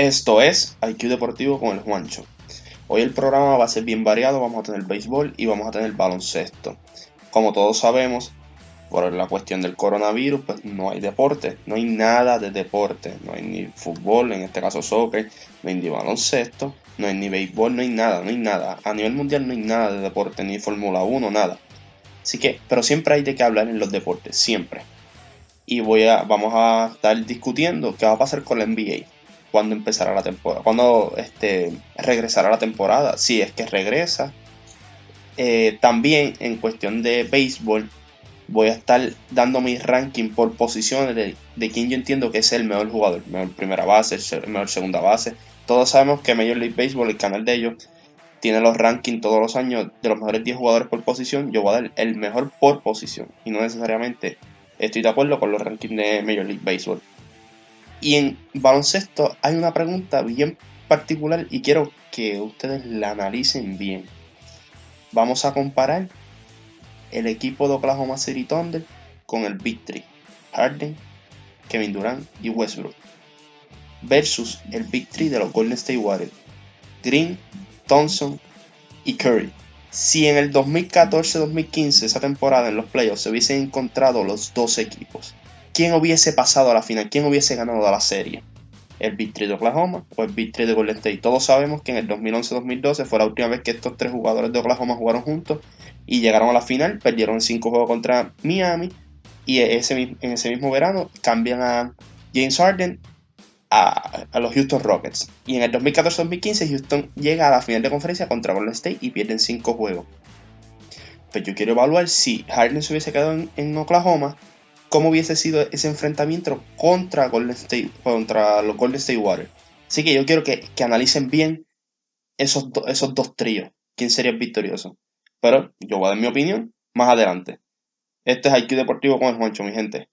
Esto es IQ Deportivo con el Juancho. Hoy el programa va a ser bien variado, vamos a tener béisbol y vamos a tener baloncesto. Como todos sabemos, por la cuestión del coronavirus, pues no hay deporte, no hay nada de deporte, no hay ni fútbol, en este caso soccer, no hay ni baloncesto, no hay ni béisbol, no hay nada, no hay nada. A nivel mundial no hay nada de deporte, ni Fórmula 1, nada. Así que, pero siempre hay de qué hablar en los deportes, siempre. Y voy a, vamos a estar discutiendo qué va a pasar con la NBA cuando empezará la temporada, cuando este, regresará la temporada, si es que regresa. Eh, también en cuestión de béisbol, voy a estar dando mi ranking por posiciones de, de quién yo entiendo que es el mejor jugador, mejor primera base, el mejor segunda base. Todos sabemos que Major League Baseball, el canal de ellos, tiene los rankings todos los años de los mejores 10 jugadores por posición. Yo voy a dar el mejor por posición y no necesariamente estoy de acuerdo con los rankings de Major League Baseball. Y en baloncesto hay una pregunta bien particular y quiero que ustedes la analicen bien. Vamos a comparar el equipo de Oklahoma City Thunder con el Big Three. Harden, Kevin Durant y Westbrook. Versus el Big Three de los Golden State Warriors. Green, Thompson y Curry. Si en el 2014-2015, esa temporada en los playoffs, se hubiesen encontrado los dos equipos, ¿quién hubiese pasado a la final? ¿Quién hubiese ganado la serie? ¿El Big de Oklahoma o el Big de Golden State? Todos sabemos que en el 2011-2012 fue la última vez que estos tres jugadores de Oklahoma jugaron juntos y llegaron a la final, perdieron cinco juegos contra Miami y en ese mismo verano cambian a James Harden a, los Houston Rockets. Y en el 2014-2015 Houston llega a la final de conferencia contra Golden State y pierden cinco juegos. Pues yo quiero evaluar si Harden se hubiese quedado en Oklahoma cómo hubiese sido ese enfrentamiento contra, Golden State, contra los Golden State Warriors. Así que yo quiero que, analicen bien esos, esos dos tríos. ¿Quién sería el victorioso? Pero yo voy a dar mi opinión más adelante. Este es IQ Deportivo con el Juancho, mi gente.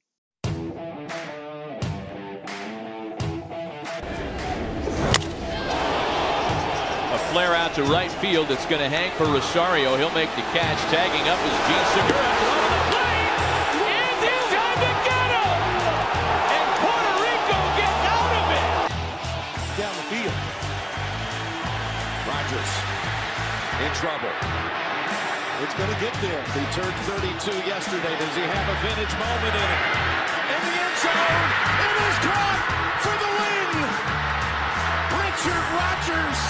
A flare out to right field that's going to hang for Rosario. He'll make the catch. Tagging up is Gene Segura. In trouble. It's going to get there. He turned 32 yesterday. Does he have a vintage moment in it? In the end zone. It is caught for the win. Richard Rodgers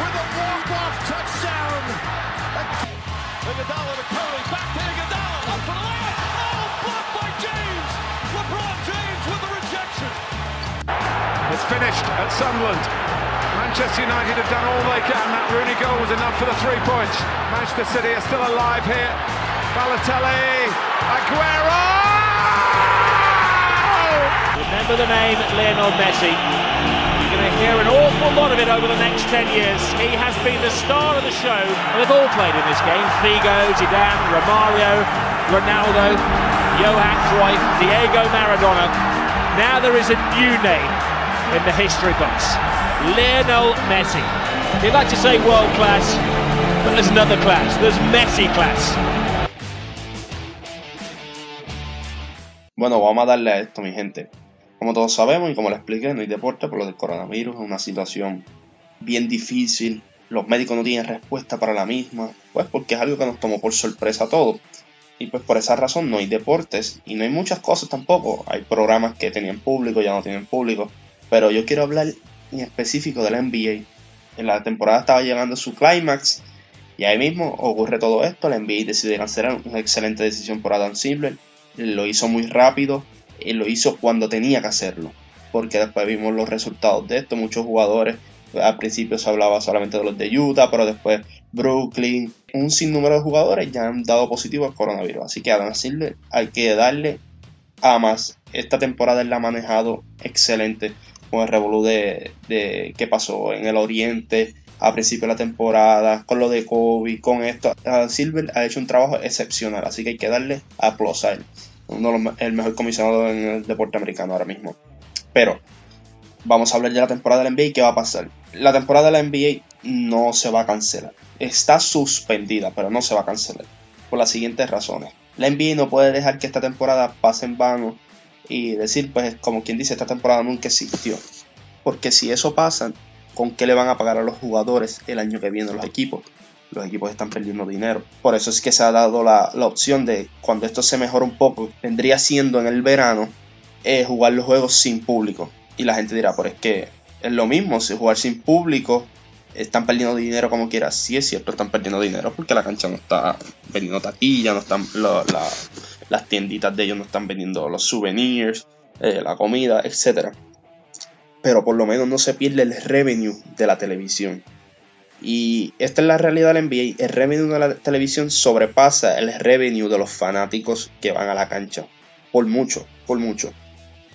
with a walk-off touchdown. Iguodala to Curry. Back to Iguodala. Up for the layup. Oh, blocked by James. LeBron James with the rejection. It's finished at Sunderland. Manchester United have done all they can. That Rooney goal was enough for the three points. Manchester City are still alive here. Balotelli, Aguero! Remember the name Lionel Messi. You're going to hear an awful lot of it over the next 10 years. He has been the star of the show, and they've all played in this game. Figo, Zidane, Romario, Ronaldo, Johan Cruyff, Diego Maradona. Now there is a new name in the history books. Lionel Messi. They like to say world class, but there's another class. There's Messi class. Bueno, vamos a darle a esto, mi gente. Como todos sabemos y como les expliqué, no hay deporte por lo del coronavirus. Es una situación bien difícil. Los médicos no tienen respuesta para la misma. Pues porque es algo que nos tomó por sorpresa a todos. Y pues por esa razón no hay deportes. Y no hay muchas cosas tampoco. Hay programas que tenían público, ya no tienen público. Pero yo quiero hablar en específico de la NBA. En la temporada estaba llegando a su clímax y ahí mismo ocurre todo esto. La NBA decide cancelar una excelente decisión por Adam Silver. Lo hizo muy rápido y lo hizo cuando tenía que hacerlo. Porque después vimos los resultados de esto. Muchos jugadores, al principio se hablaba solamente de los de Utah, pero después Brooklyn, un sinnúmero de jugadores ya han dado positivo al coronavirus. Así que Adam Silver hay que darle a más. Esta temporada él la ha manejado excelente con el revolú de, de qué pasó en el Oriente a principio de la temporada, con lo de Kobe, con esto. Silver ha hecho un trabajo excepcional, así que hay que darle aplauso a él. Uno de los, el mejor comisionado en el deporte americano ahora mismo. Pero vamos a hablar de la temporada de la NBA y qué va a pasar. La temporada de la NBA no se va a cancelar. Está suspendida, pero no se va a cancelar. Por las siguientes razones. La NBA no puede dejar que esta temporada pase en vano y decir, pues como quien dice, esta temporada nunca existió. Porque si eso pasa, ¿con qué le van a pagar a los jugadores el año que viene los equipos? Los equipos están perdiendo dinero. Por eso es que se ha dado la, opción de cuando esto se mejora un poco, vendría siendo en el verano eh, jugar los juegos sin público. Y la gente dirá, pero es que es lo mismo, si jugar sin público están perdiendo dinero como quiera. Sí es cierto, están perdiendo dinero porque la cancha no está vendiendo taquilla, no están las tienditas de ellos no están vendiendo los souvenirs, eh, la comida, etc. Pero por lo menos no se pierde el revenue de la televisión. Y esta es la realidad del NBA. El revenue de la televisión sobrepasa el revenue de los fanáticos que van a la cancha. Por mucho, por mucho.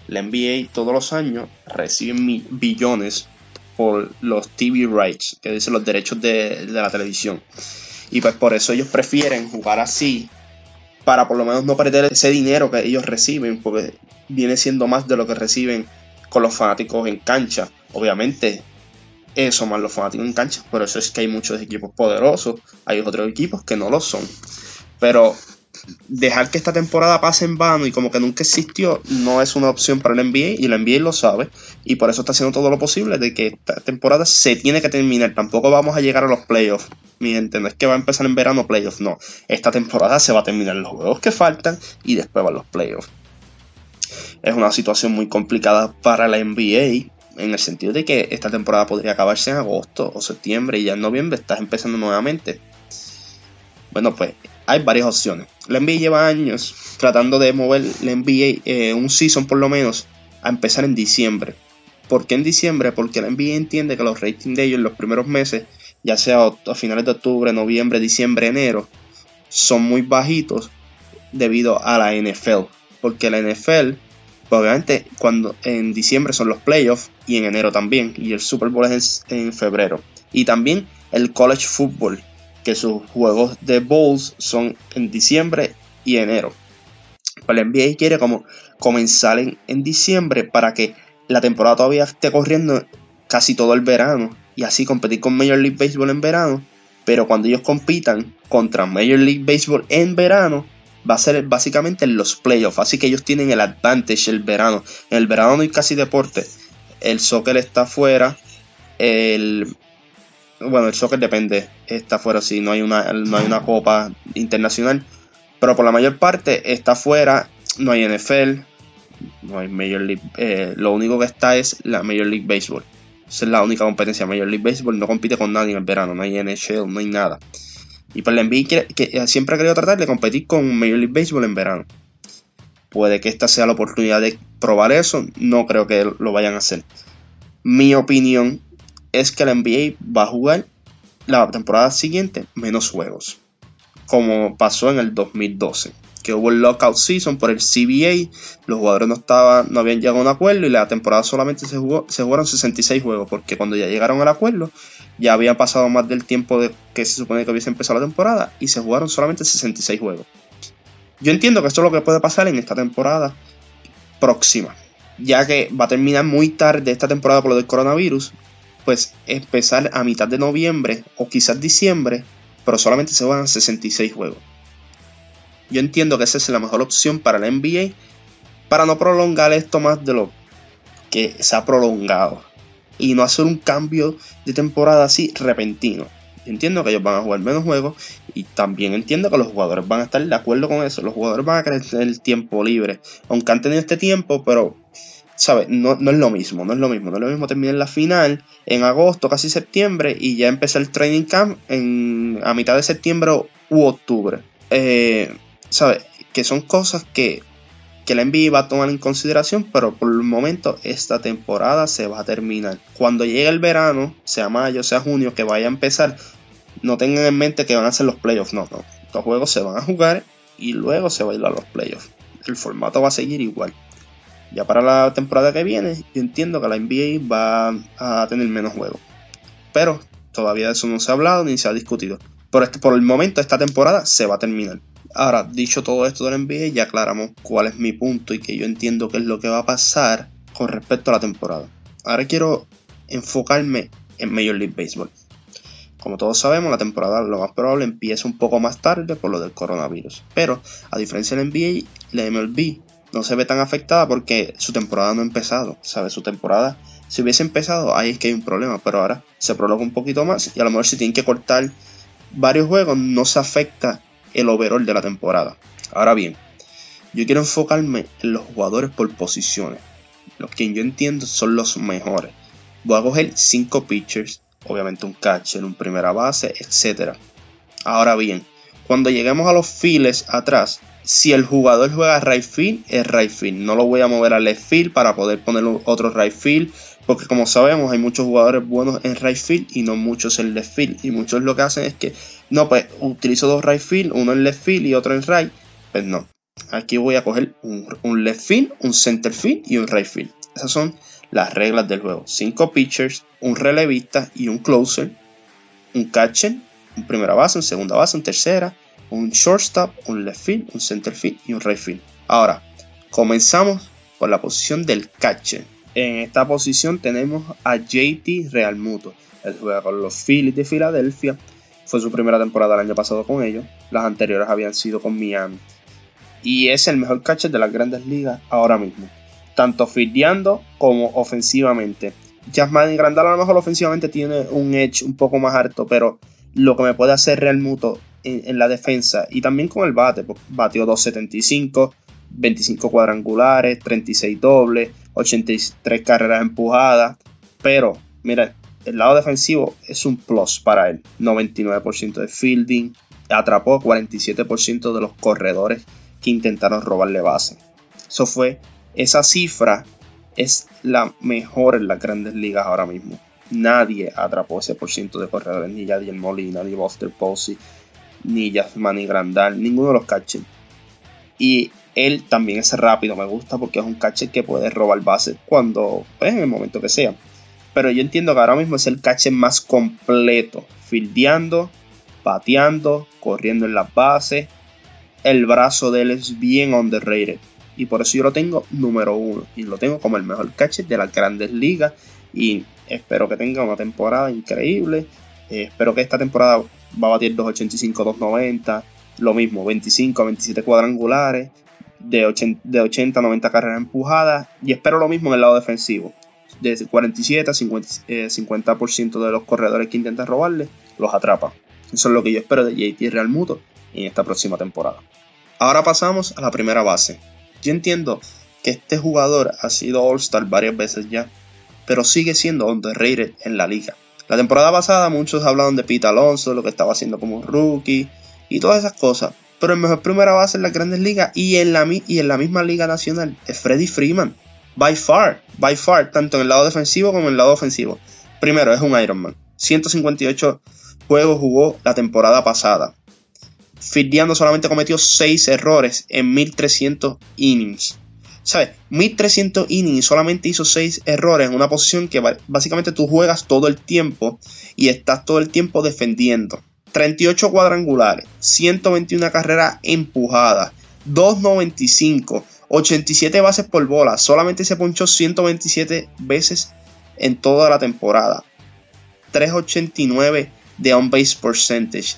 La NBA todos los años recibe billones por los TV rights, que dicen los derechos de, la televisión. Y pues por eso ellos prefieren jugar así, para por lo menos no perder ese dinero que ellos reciben, porque viene siendo más de lo que reciben con los fanáticos en cancha. Obviamente, eso más los fanáticos en cancha, por eso es que hay muchos equipos poderosos, hay otros equipos que no lo son. Pero dejar que esta temporada pase en vano y como que nunca existió no es una opción para el NBA y el NBA lo sabe y por eso está haciendo todo lo posible de que esta temporada se tiene que terminar. Tampoco vamos a llegar a los playoffs, mi gente. No es que va a empezar en verano playoffs, no. Esta temporada se va a terminar los juegos que faltan y después van los playoffs. Es una situación muy complicada para la NBA en el sentido de que esta temporada podría acabarse en agosto o septiembre y ya en noviembre estás empezando nuevamente. Bueno, pues hay varias opciones. La NBA lleva años tratando de mover la NBA eh, un season por lo menos a empezar en diciembre. ¿Por qué en diciembre? Porque la NBA entiende que los ratings de ellos en los primeros meses, ya sea a finales de octubre, noviembre, diciembre, enero, son muy bajitos debido a la NFL. Porque la NFL, pues, obviamente, cuando en diciembre son los playoffs y en enero también, y el Super Bowl es en febrero. Y también el college football, que sus juegos de bowls son en diciembre y enero. Pues la NBA quiere como comenzar en, diciembre para que la temporada todavía esté corriendo casi todo el verano y así competir con Major League Baseball en verano. Pero cuando ellos compitan contra Major League Baseball en verano, va a ser básicamente en los playoffs. Así que ellos tienen el advantage el verano. En el verano no hay casi deporte. El soccer está afuera. El, bueno, el soccer depende, está fuera si no hay una, no hay una copa internacional, pero por la mayor parte está fuera, no hay NFL, no hay Major League, eh, lo único que está es la Major League Baseball. Esa es la única competencia. Major League Baseball no compite con nadie en el verano, no hay NHL, no hay nada. Y pues la NBA que siempre ha querido tratar de competir con Major League Baseball en verano. Puede que esta sea la oportunidad de probar eso, no creo que lo vayan a hacer. Mi opinión es que la NBA va a jugar la temporada siguiente menos juegos, como pasó en el 2012, que hubo el lockout season por el CBA, los jugadores no estaban, no habían llegado a un acuerdo y la temporada solamente se jugó, se jugaron 66 juegos, porque cuando ya llegaron al acuerdo ya había pasado más del tiempo de que se supone que hubiese empezado la temporada y se jugaron solamente 66 juegos. Yo entiendo que esto es lo que puede pasar en esta temporada próxima, ya que va a terminar muy tarde esta temporada por lo del coronavirus pues empezar a mitad de noviembre o quizás diciembre, pero solamente se a 66 juegos. Yo entiendo que esa es la mejor opción para la NBA para no prolongar esto más de lo que se ha prolongado y no hacer un cambio de temporada así repentino. entiendo que ellos van a jugar menos juegos y también entiendo que los jugadores van a estar de acuerdo con eso. Los jugadores van a querer tener tiempo libre, aunque han tenido este tiempo, pero ¿sabes? No, no, es lo mismo, no es lo mismo. No es lo mismo terminar la final en agosto, casi septiembre, y ya empezar el training camp en, a mitad de septiembre u octubre. Eh, ¿Sabes? Que son cosas que, que la NBA va a tomar en consideración, pero por el momento esta temporada se va a terminar. Cuando llegue el verano, sea mayo, sea junio, que vaya a empezar, no tengan en mente que van a ser los playoffs, no, no. Los juegos se van a jugar y luego se va a ir a los playoffs. El formato va a seguir igual. Ya para la temporada que viene, yo entiendo que la NBA va a tener menos juegos. Pero todavía de eso no se ha hablado ni se ha discutido. Por, este, por el momento, esta temporada se va a terminar. Ahora, dicho todo esto de la NBA, ya aclaramos cuál es mi punto y que yo entiendo qué es lo que va a pasar con respecto a la temporada. Ahora quiero enfocarme en Major League Baseball. Como todos sabemos, la temporada lo más probable empieza un poco más tarde por lo del coronavirus. Pero, a diferencia de la NBA, la MLB no se ve tan afectada porque su temporada no ha empezado, ¿sabes? Su temporada Si hubiese empezado, ahí es que hay un problema, pero ahora se prolonga un poquito más y a lo mejor si tienen que cortar varios juegos no se afecta el overall de la temporada. Ahora bien, yo quiero enfocarme en los jugadores por posiciones. Los que yo entiendo son los mejores. Voy a coger 5 pitchers, obviamente un catcher, un primera base, etc. Ahora bien, cuando lleguemos a los files atrás, si el jugador juega right field, es right field. No lo voy a mover a left field para poder poner otro right field. Porque como sabemos, hay muchos jugadores buenos en right field y no muchos en left field. Y muchos lo que hacen es que, no, pues utilizo dos right field, uno en left field y otro en right. Pues no. Aquí voy a coger un, left field, un center field y un right field. Esas son las reglas del juego. Cinco pitchers, un relevista y un closer. Un catcher, un primera base, un segunda base, un tercera. Un shortstop, un left field, un center field y un right field. Ahora, comenzamos por la posición del catcher. En esta posición tenemos a JT Realmuto. Él juega con los Phillies de Filadelfia. Fue su primera temporada el año pasado con ellos. Las anteriores habían sido con Miami y es el mejor catcher de las grandes ligas ahora mismo, tanto fildeando como ofensivamente. Jasmine Grandal a lo mejor ofensivamente tiene un edge un poco más alto, pero lo que me puede hacer Real En, la defensa y también con el bate, batió 275, 25 cuadrangulares, 36 dobles, 83 carreras empujadas, pero mira, el lado defensivo es un plus para él, 99% de fielding, atrapó 47% de los corredores que intentaron robarle base. Eso fue, esa cifra es la mejor en las grandes ligas ahora mismo. Nadie atrapó ese por ciento de corredores, ni Yadier Molina, ni Buster Posey, ni Yasmani Grandal, ninguno de los catchers. Y él también es rápido, me gusta porque es un catcher que puede robar base cuando, pues, en el momento que sea. Pero yo entiendo que ahora mismo es el catcher más completo, fildeando, pateando, corriendo en las bases el brazo de él es bien underrated. Y por eso yo lo tengo número uno. Y lo tengo como el mejor catcher de las grandes ligas. Y espero que tenga una temporada increíble. Eh, espero que esta temporada va a batir 285, 290. Lo mismo, 25 a 27 cuadrangulares. De 80, a 90 carreras empujadas. Y espero lo mismo en el lado defensivo. De 47 a 50, 50% eh, de los corredores que intentan robarle, los atrapa. Eso es lo que yo espero de JT Real Muto en esta próxima temporada. Ahora pasamos a la primera base. Yo entiendo que este jugador ha sido All-Star varias veces ya, pero sigue siendo underrated en la liga. La temporada pasada muchos hablaban de Pete Alonso, lo que estaba haciendo como rookie y todas esas cosas. Pero el mejor primera base en las grandes ligas y en la, y en la misma liga nacional es Freddie Freeman. By far, by far, tanto en el lado defensivo como en el lado ofensivo. Primero, es un Ironman. 158 juegos jugó la temporada pasada. Fildeando solamente cometió 6 errores en 1300 innings. ¿Sabes? 1300 innings solamente hizo 6 errores en una posición que básicamente tú juegas todo el tiempo y estás todo el tiempo defendiendo. 38 cuadrangulares, 121 carreras empujadas, 295, 87 bases por bola, solamente se ponchó 127 veces en toda la temporada. 389 de on base percentage,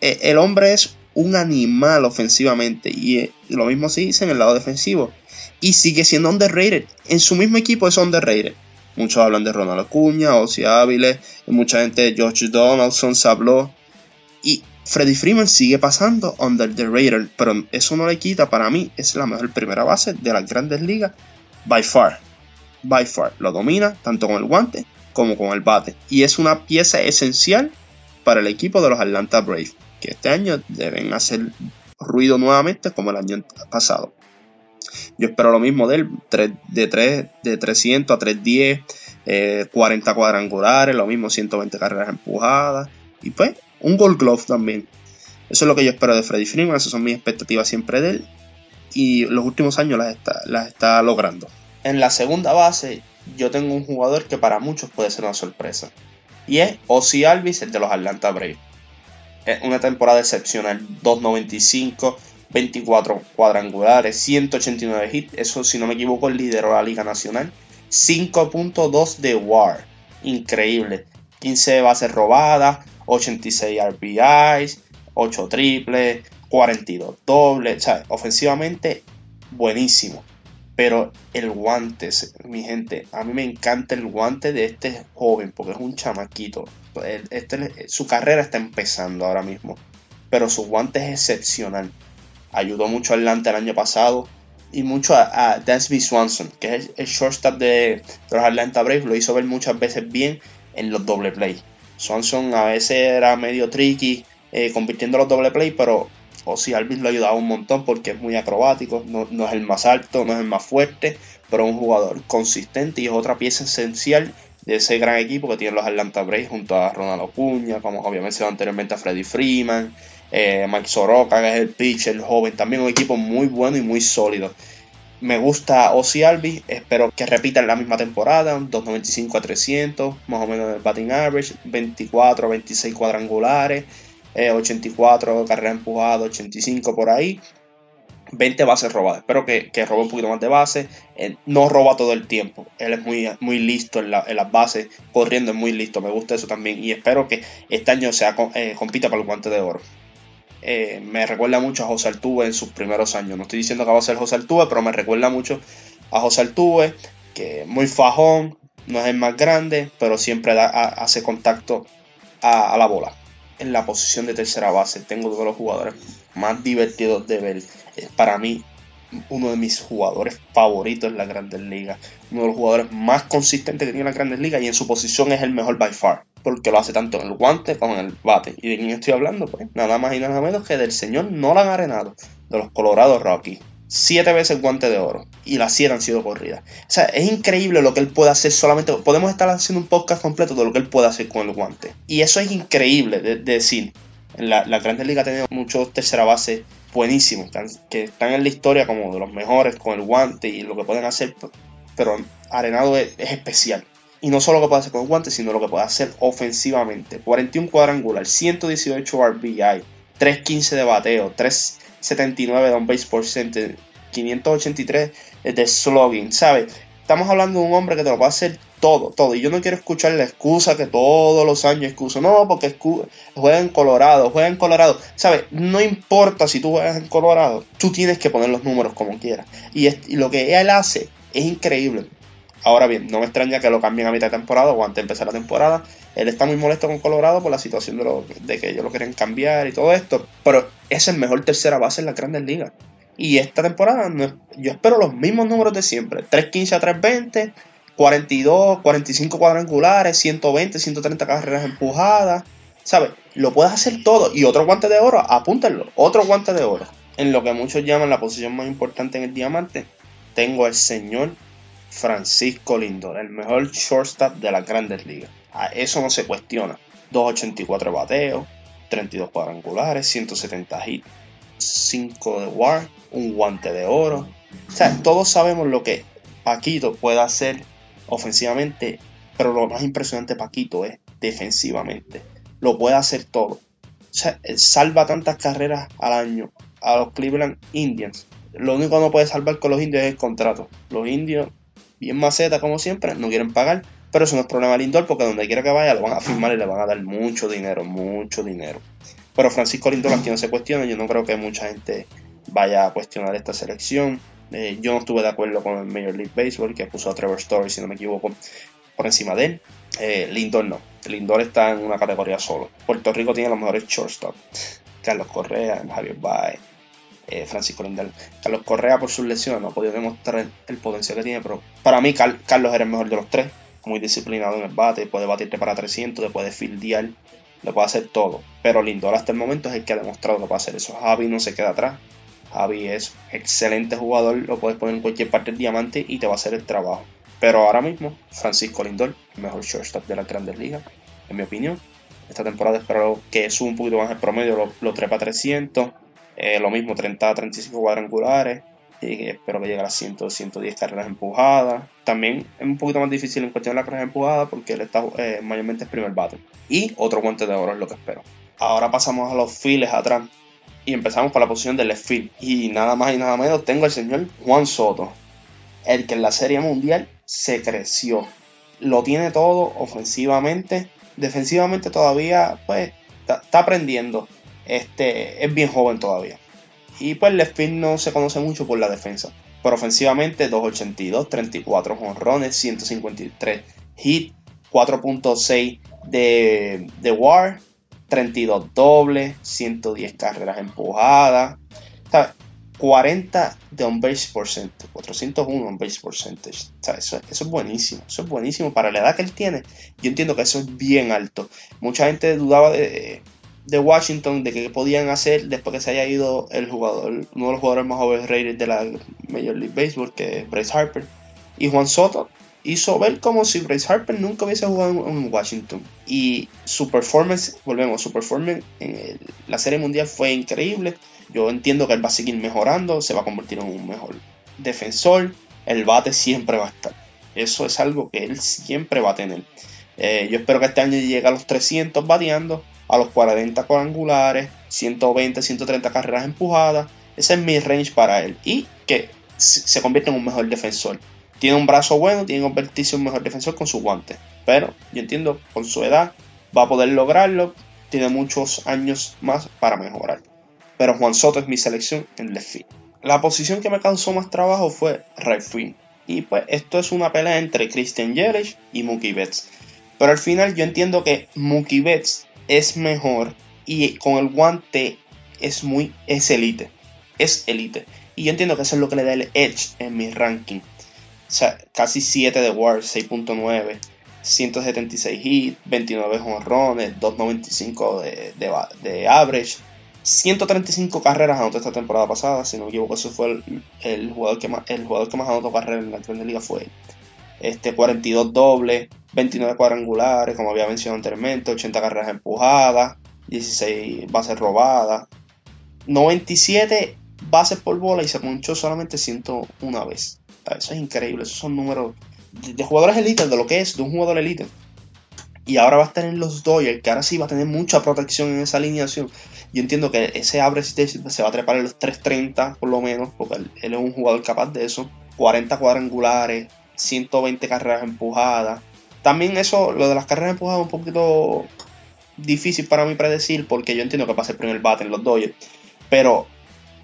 eh, el hombre es un animal ofensivamente y eh, lo mismo se dice en el lado defensivo y sigue siendo underrated. En su mismo equipo es underrated. Muchos hablan de Ronald Acuña, Ozzy Áviles, mucha gente, George Donaldson se habló y Freddie Freeman sigue pasando under the radar, pero eso no le quita para mí, es la mejor primera base de las grandes ligas by far. By far, lo domina tanto con el guante como con el bate y es una pieza esencial para el equipo de los Atlanta Braves que este año deben hacer ruido nuevamente como el año pasado. Yo espero lo mismo de él, de, 3, de 300 a 310, 40 eh, cuadrangulares, lo mismo 120 carreras empujadas y pues un Gold Glove también. Eso es lo que yo espero de Freddy Freeman, esas son mis expectativas siempre de él y los últimos años las está, las está logrando. En la segunda base yo tengo un jugador que para muchos puede ser una sorpresa y es Ozzy Alvis, el de los Atlanta Braves una temporada excepcional. 2.95, 24 cuadrangulares, 189 hits. Eso, si no me equivoco, lideró la Liga Nacional. 5.2 de WAR. Increíble. 15 bases robadas, 86 RBIs, 8 triples, 42 dobles. O sea, ofensivamente, buenísimo. Pero el guante, mi gente, a mí me encanta el guante de este joven porque es un chamaquito. Este, su carrera está empezando ahora mismo, pero su guante es excepcional. Ayudó mucho a Atlanta el año pasado y mucho a, a Swanson, que es el, shortstop de, los Atlanta Braves. Lo hizo ver muchas veces bien en los doble play. Swanson a veces era medio tricky eh, convirtiendo los doble play, pero o si Alvin lo ha ayudado un montón porque es muy acrobático, no, es el más alto, no es el más fuerte, pero un jugador consistente y es otra pieza esencial de ese gran equipo que tienen los Atlanta Braves junto a Ronald Ocuña, como había mencionado anteriormente a Freddie Freeman, eh, Mike Soroka, que es el pitcher, el joven, también un equipo muy bueno y muy sólido. Me gusta Ozzy Albi, espero que repita en la misma temporada, 295 a 300, más o menos el batting average, 24 a 26 cuadrangulares, 84 carrera empujada, 85 por ahí. 20 bases robadas. Espero que, que robe un poquito más de base. no roba todo el tiempo. Él es muy, muy listo en, las bases. Corriendo es muy listo. Me gusta eso también. Y espero que este año sea, eh, compita para el guante de oro. Eh, me recuerda mucho a José Altuve en sus primeros años. No estoy diciendo que va a ser José Altuve, pero me recuerda mucho a José Altuve. Que muy fajón. No es el más grande. Pero siempre hace contacto a la bola en la posición de tercera base. Tengo uno de los jugadores más divertidos de ver. Es para mí uno de mis jugadores favoritos en la Grandes Ligas. Uno de los jugadores más consistentes que tiene la Grandes Ligas y en su posición es el mejor by far. Porque lo hace tanto en el guante como en el bate. ¿Y de quién estoy hablando? Pues nada más y nada menos que del señor Nolan Arenado, de los Colorado Rockies siete veces guante de oro y las siete han sido corridas. O sea, es increíble lo que él puede hacer solamente. Podemos estar haciendo un podcast completo de lo que él puede hacer con el guante. Y eso es increíble de, decir. La, la Grandes Liga ha tenido muchos tercera base buenísimos que, están en la historia como de los mejores con el guante y lo que pueden hacer. Pero Arenado es, es especial. Y no solo lo que puede hacer con el guante, sino lo que puede hacer ofensivamente. 41 cuadrangular, 118 RBI, 315 de bateo, 3 79 de on base percentage, 583 de slogan, ¿sabes? Estamos hablando de un hombre que te lo va a hacer todo, todo. Y yo no quiero escuchar la excusa que todos los años excuso. No, porque juega en Colorado, juega en Colorado. ¿Sabes? No importa si tú juegas en Colorado, tú tienes que poner los números como quieras. Y, y lo que él hace es increíble. Ahora bien, no me extraña que lo cambien a mitad de temporada o antes de empezar la temporada. Él está muy molesto con Colorado por la situación de, lo, de que ellos lo quieren cambiar y todo esto. Pero es el mejor tercera base en las grandes ligas. Y esta temporada yo espero los mismos números de siempre. 3.15 a 3.20, 42, 45 cuadrangulares, 120, 130 carreras empujadas. ¿Sabes? Lo puedes hacer todo. Y otro guante de oro, apúntenlo. Otro guante de oro. En lo que muchos llaman la posición más importante en el diamante, tengo al señor Francisco Lindor, el mejor shortstop de las grandes ligas. A eso no se cuestiona. 2.84 bateos, 32 cuadrangulares, 170 hits, 5 de WAR, un guante de oro. O sea, todos sabemos lo que Paquito puede hacer ofensivamente, pero lo más impresionante de Paquito es defensivamente. Lo puede hacer todo. O sea, salva tantas carreras al año a los Cleveland Indians. Lo único que no puede salvar con los indios es el contrato. Los indios bien maceta como siempre, no quieren pagar, pero eso no es problema de Lindor porque donde quiera que vaya lo van a firmar y le van a dar mucho dinero, mucho dinero. Pero Francisco Lindor aquí no se cuestiona, yo no creo que mucha gente vaya a cuestionar esta selección. Eh, yo no estuve de acuerdo con el Major League Baseball que puso a Trevor Story, si no me equivoco, por encima de él. Eh, Lindor no. Lindor está en una categoría solo. Puerto Rico tiene los mejores shortstop. Carlos Correa, Javier Baez, eh, Francisco Lindor. Carlos Correa por sus lesiones no ha podido demostrar el potencial que tiene, pero para mí Carlos era el mejor de los tres. Muy disciplinado en el bate, puede batirte para 300, te puede fildear, le puede hacer todo. Pero Lindor hasta el momento es el que ha demostrado que puede hacer eso. Javi no se queda atrás. Javi es excelente jugador, lo puedes poner en cualquier parte del diamante y te va a hacer el trabajo. Pero ahora mismo, Francisco Lindor, el mejor shortstop de las grandes ligas, en mi opinión. Esta temporada espero que suba un poquito más el promedio, lo, lo trepa a 300 eh, lo mismo, 30 a 35 cuadrangulares. Y espero que llegue a las 100, 110 carreras empujadas. También es un poquito más difícil en cuestión de las carreras empujadas porque él está eh, mayormente es primer bate. Y otro guante de oro es lo que espero. Ahora pasamos a los files atrás. Y empezamos por la posición del left field. Y nada más y nada menos tengo al señor Juan Soto. El que en la Serie Mundial se creció. Lo tiene todo ofensivamente. Defensivamente todavía pues está aprendiendo este, es bien joven todavía. Y pues Left no se conoce mucho por la defensa. Pero ofensivamente 282, 34 jonrones, 153 hit, 4.6 de, de WAR, 32 dobles, 110 carreras empujadas. 40 de on base percentage, 401 on base percentage. eso, es buenísimo, eso es buenísimo para la edad que él tiene. Yo entiendo que eso es bien alto. Mucha gente dudaba de, de Washington, de qué podían hacer después que se haya ido el jugador, uno de los jugadores más overrated de la Major League Baseball, que es Bryce Harper. Y Juan Soto hizo ver como si Bryce Harper nunca hubiese jugado en Washington. Y su performance, volvemos, su performance en la Serie Mundial fue increíble. Yo entiendo que él va a seguir mejorando, se va a convertir en un mejor defensor. El bate siempre va a estar. Eso es algo que él siempre va a tener. Eh, yo espero que este año llegue a los 300 bateando, a los 40 cuadrangulares, 120, 130 carreras empujadas. Ese es mi range para él. Y que se convierta en un mejor defensor. Tiene un brazo bueno, tiene que convertirse en un mejor defensor con su guante. Pero yo entiendo, con su edad va a poder lograrlo. Tiene muchos años más para mejorar pero Juan Soto es mi selección en left field. La posición que me causó más trabajo fue right. Y pues esto es una pelea entre Christian Yelich y Mookie Betts. Pero al final yo entiendo que Mookie Betts es mejor y con el guante es muy es elite. Es elite. Y yo entiendo que eso es lo que le da el edge en mi ranking. O sea, casi 7 de WAR, 6.9, 176 hits, 29 jonrones, 2.95 de, de, average, 135 carreras anotó esta temporada pasada, si no me equivoco, eso fue el, jugador, que más, el jugador que más anotó carreras en la Grande Liga fue Este, 42 dobles, 29 cuadrangulares, como había mencionado anteriormente, 80 carreras empujadas, 16 bases robadas, 97 bases por bola y se ponchó solamente 101 vez. Eso es increíble, esos son números de, de jugadores elites, de lo que es, de un jugador elite y ahora va a estar en los Dodgers, que ahora sí va a tener mucha protección en esa alineación. Yo entiendo que ese average se va a trepar en los 3.30 por lo menos, porque él, es un jugador capaz de eso. 40 cuadrangulares, 120 carreras empujadas. También eso, lo de las carreras empujadas es un poquito difícil para mí predecir, porque yo entiendo que va a ser primer bate en los Dodgers. Pero,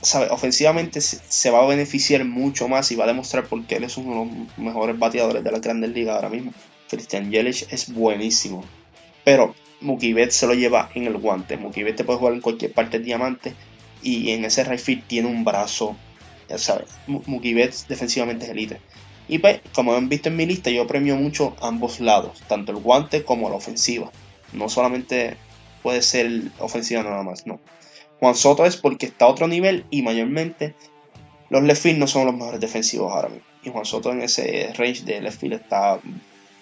¿sabe? Ofensivamente se, va a beneficiar mucho más y va a demostrar por qué él es uno de los mejores bateadores de las grandes ligas ahora mismo. Christian Yelich es buenísimo. Pero Mookie se lo lleva en el guante. Mookie Betts te puede jugar en cualquier parte del diamante. Y en ese right tiene un brazo. Ya sabes, Mookie defensivamente es elite. Y pues, como han visto en mi lista, yo premio mucho ambos lados, tanto el guante como la ofensiva. No solamente puede ser ofensiva nada más, no. Juan Soto es porque está a otro nivel y mayormente los left field no son los mejores defensivos ahora mismo. Y Juan Soto en ese range de left field está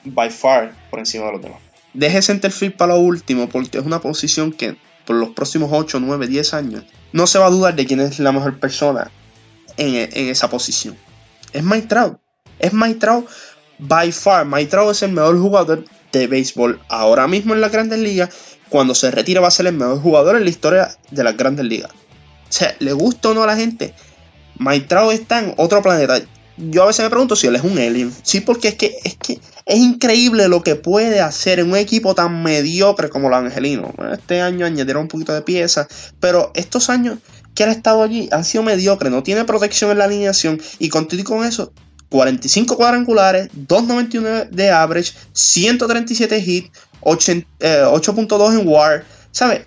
by far por encima de los demás. Deje centerfield para lo último porque es una posición que por los próximos 8, 9, 10 años no se va a dudar de quién es la mejor persona en, esa posición. Es Mike Trout. Es Mike by far. Mike es el mejor jugador de béisbol ahora mismo en las grandes ligas. Cuando se retira va a ser el mejor jugador en la historia de las grandes ligas. O sea, le gusta o no a la gente. Mike está en otro planeta yo a veces me pregunto si él es un alien. Sí, porque es que es que es increíble lo que puede hacer en un equipo tan mediocre como los angelinos. Este año añadieron un poquito de pieza, pero estos años que ha estado allí han sido mediocres. No tiene protección en la alineación y contigo con eso. 45 cuadrangulares, 2.91 de average, 137 hits, 8.2 en WAR. ¿Sabes?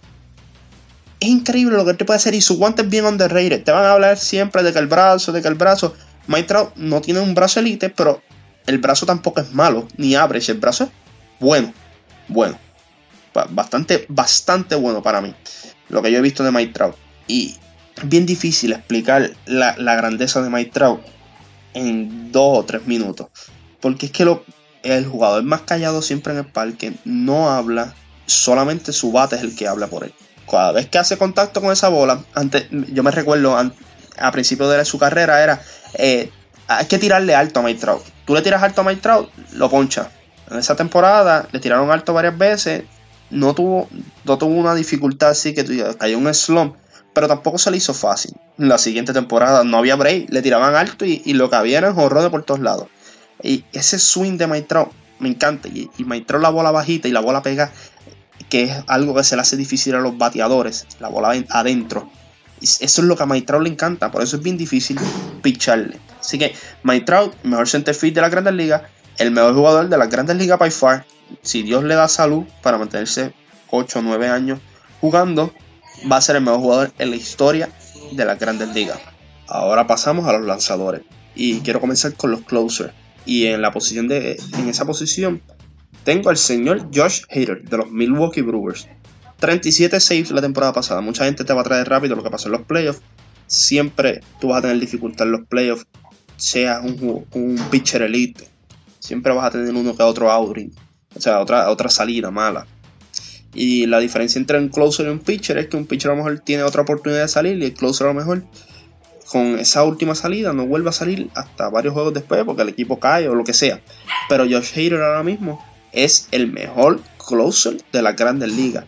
Es increíble lo que te puede hacer y su guante es bien underrated. Te van a hablar siempre de que el brazo, de que el brazo. Mike no tiene un brazo elite, pero el brazo tampoco es malo, ni average. El brazo es bueno, bueno. Bastante, bastante bueno para mí. Lo que yo he visto de Mike Y es bien difícil explicar la, grandeza de Mike en dos o tres minutos. Porque es que el jugador más callado siempre en el parque no habla, solamente su bate es el que habla por él. Cada vez que hace contacto con esa bola, antes, yo me recuerdo a principio de su carrera, era eh, hay que tirarle alto a Mike Trout. Tú le tiras alto a Mike Trout, lo poncha. En esa temporada le tiraron alto varias veces. No tuvo, no tuvo una dificultad así que cayó un slump. Pero tampoco se le hizo fácil. La siguiente temporada no había break. Le tiraban alto y, lo que había era de por todos lados. Y ese swing de Trout me encanta. Y, y la bola bajita y la bola pega. Que es algo que se le hace difícil a los bateadores. La bola adentro Eso es lo que a Trout le encanta, por eso es bien difícil picharle. Así que Trout, mejor centerfield de la Grandes Ligas, el mejor jugador de las Grandes Ligas by far. Si Dios le da salud para mantenerse 8 o 9 años jugando, va a ser el mejor jugador en la historia de las Grandes Ligas. Ahora pasamos a los lanzadores y quiero comenzar con los closers. Y en la posición de en esa posición tengo al señor Josh Hader de los Milwaukee Brewers. 37 saves la temporada pasada. Mucha gente te va a traer rápido lo que pasó en los playoffs. Siempre tú vas a tener dificultad en los playoffs. Seas un, un pitcher elite. Siempre vas a tener uno que otro outing. O sea, otra, otra salida mala. Y la diferencia entre un closer y un pitcher es que un pitcher a lo mejor tiene otra oportunidad de salir y el closer a lo mejor con esa última salida no vuelve a salir hasta varios juegos después porque el equipo cae o lo que sea. Pero Josh Hader ahora mismo es el mejor closer de las grandes ligas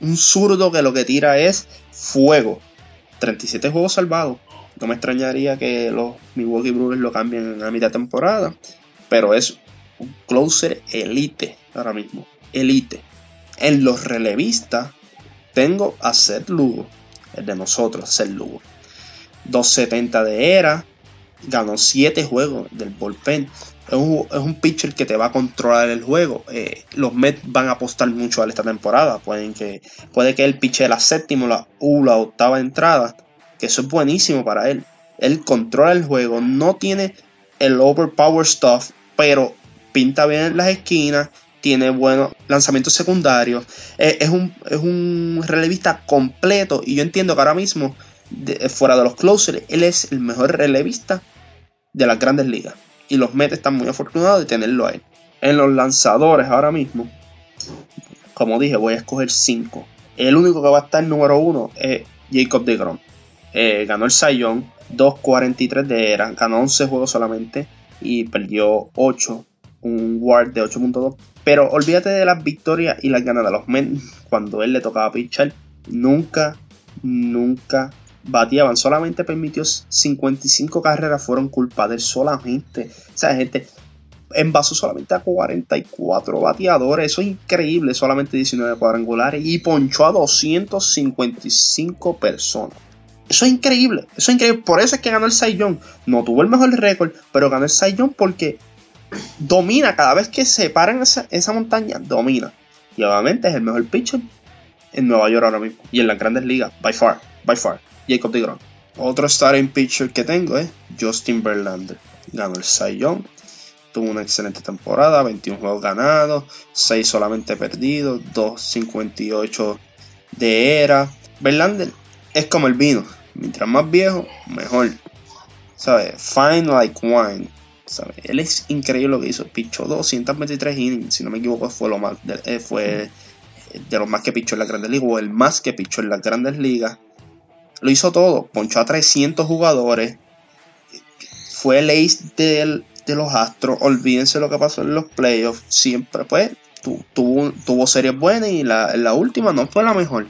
un zurdo que lo que tira es fuego. 37 juegos salvados. No me extrañaría que los Milwaukee Brewers lo cambien a mitad de temporada. Pero es un closer elite ahora mismo. Elite. En los relevistas tengo a Seth Lugo. El de nosotros, Seth Lugo. 270 de era. Ganó 7 juegos del bullpen es un, pitcher que te va a controlar el juego. Eh, los Mets van a apostar mucho a esta temporada. Pueden que, puede que él piche la séptima la, u la octava entrada. Que eso es buenísimo para él. Él controla el juego. No tiene el overpower stuff. Pero pinta bien en las esquinas. Tiene buenos lanzamientos secundarios. Eh, es, un, es un relevista completo. Y yo entiendo que ahora mismo, fuera de los closers, él es el mejor relevista de las grandes ligas y los Mets están muy afortunados de tenerlo ahí. En los lanzadores ahora mismo, como dije, voy a escoger 5. El único que va a estar número 1 es Jacob de Grom. Eh, ganó el Sayón, 2.43 de era, ganó 11 juegos solamente y perdió 8, un WAR de 8.2. Pero olvídate de las victorias y las ganas de los Mets cuando él le tocaba pitchar. Nunca, nunca bateaban, solamente permitió 55 carreras, fueron culpa de él solamente. O sea, gente envasó solamente a 44 bateadores, eso es increíble, solamente 19 cuadrangulares y ponchó a 255 personas. Eso es increíble, eso es increíble, por eso es que ganó el Cy No tuvo el mejor récord, pero ganó el Cy porque domina cada vez que se para en esa, esa montaña, domina. Y obviamente es el mejor pitcher en Nueva York ahora mismo y en las grandes ligas, by far, by far. Jacob DeGrom. Otro starting pitcher que tengo es Justin Verlander. Ganó el Cy. Tuvo una excelente temporada, 21 juegos ganados, 6 solamente perdidos, 2.58 de era. Verlander es como el vino. Mientras más viejo, mejor. ¿Sabes? Fine like wine. Él es increíble lo que hizo. Pichó 223 innings, si no me equivoco, fue lo más de, eh, fue de los más que pichó en la Grandes Ligas, o el más que pichó en las Grandes Ligas. Lo hizo todo. Ponchó a 300 jugadores. Fue el ace de, los Astros. Olvídense lo que pasó en los playoffs. Siempre, pues, tuvo, tuvo series buenas y la, la última no fue la mejor.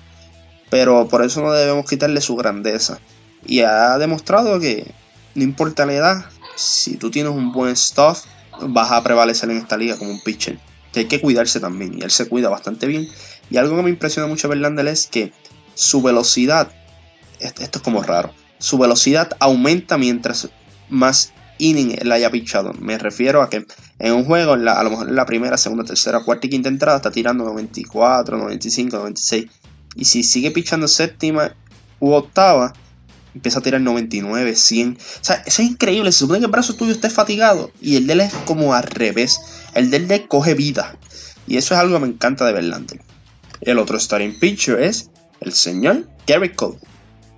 Pero por eso no debemos quitarle su grandeza. Y ha demostrado que no importa la edad, si tú tienes un buen stuff, vas a prevalecer en esta liga como un pitcher. Que hay que cuidarse también. Y él se cuida bastante bien. Y algo que me impresiona mucho de Verlander es que su velocidad esto es como raro. Su velocidad aumenta mientras más inning él haya pichado. Me refiero a que en un juego, a lo mejor en la primera, segunda, tercera, cuarta y quinta entrada, está tirando 94, 95, 96. Y si sigue pichando séptima u octava, empieza a tirar 99, 100. O sea, eso es increíble. Se supone que el brazo tuyo esté fatigado y el de él es como al revés. El de él coge vida. Y eso es algo que me encanta de Verlander. El otro starting pitcher es el señor Gary Cole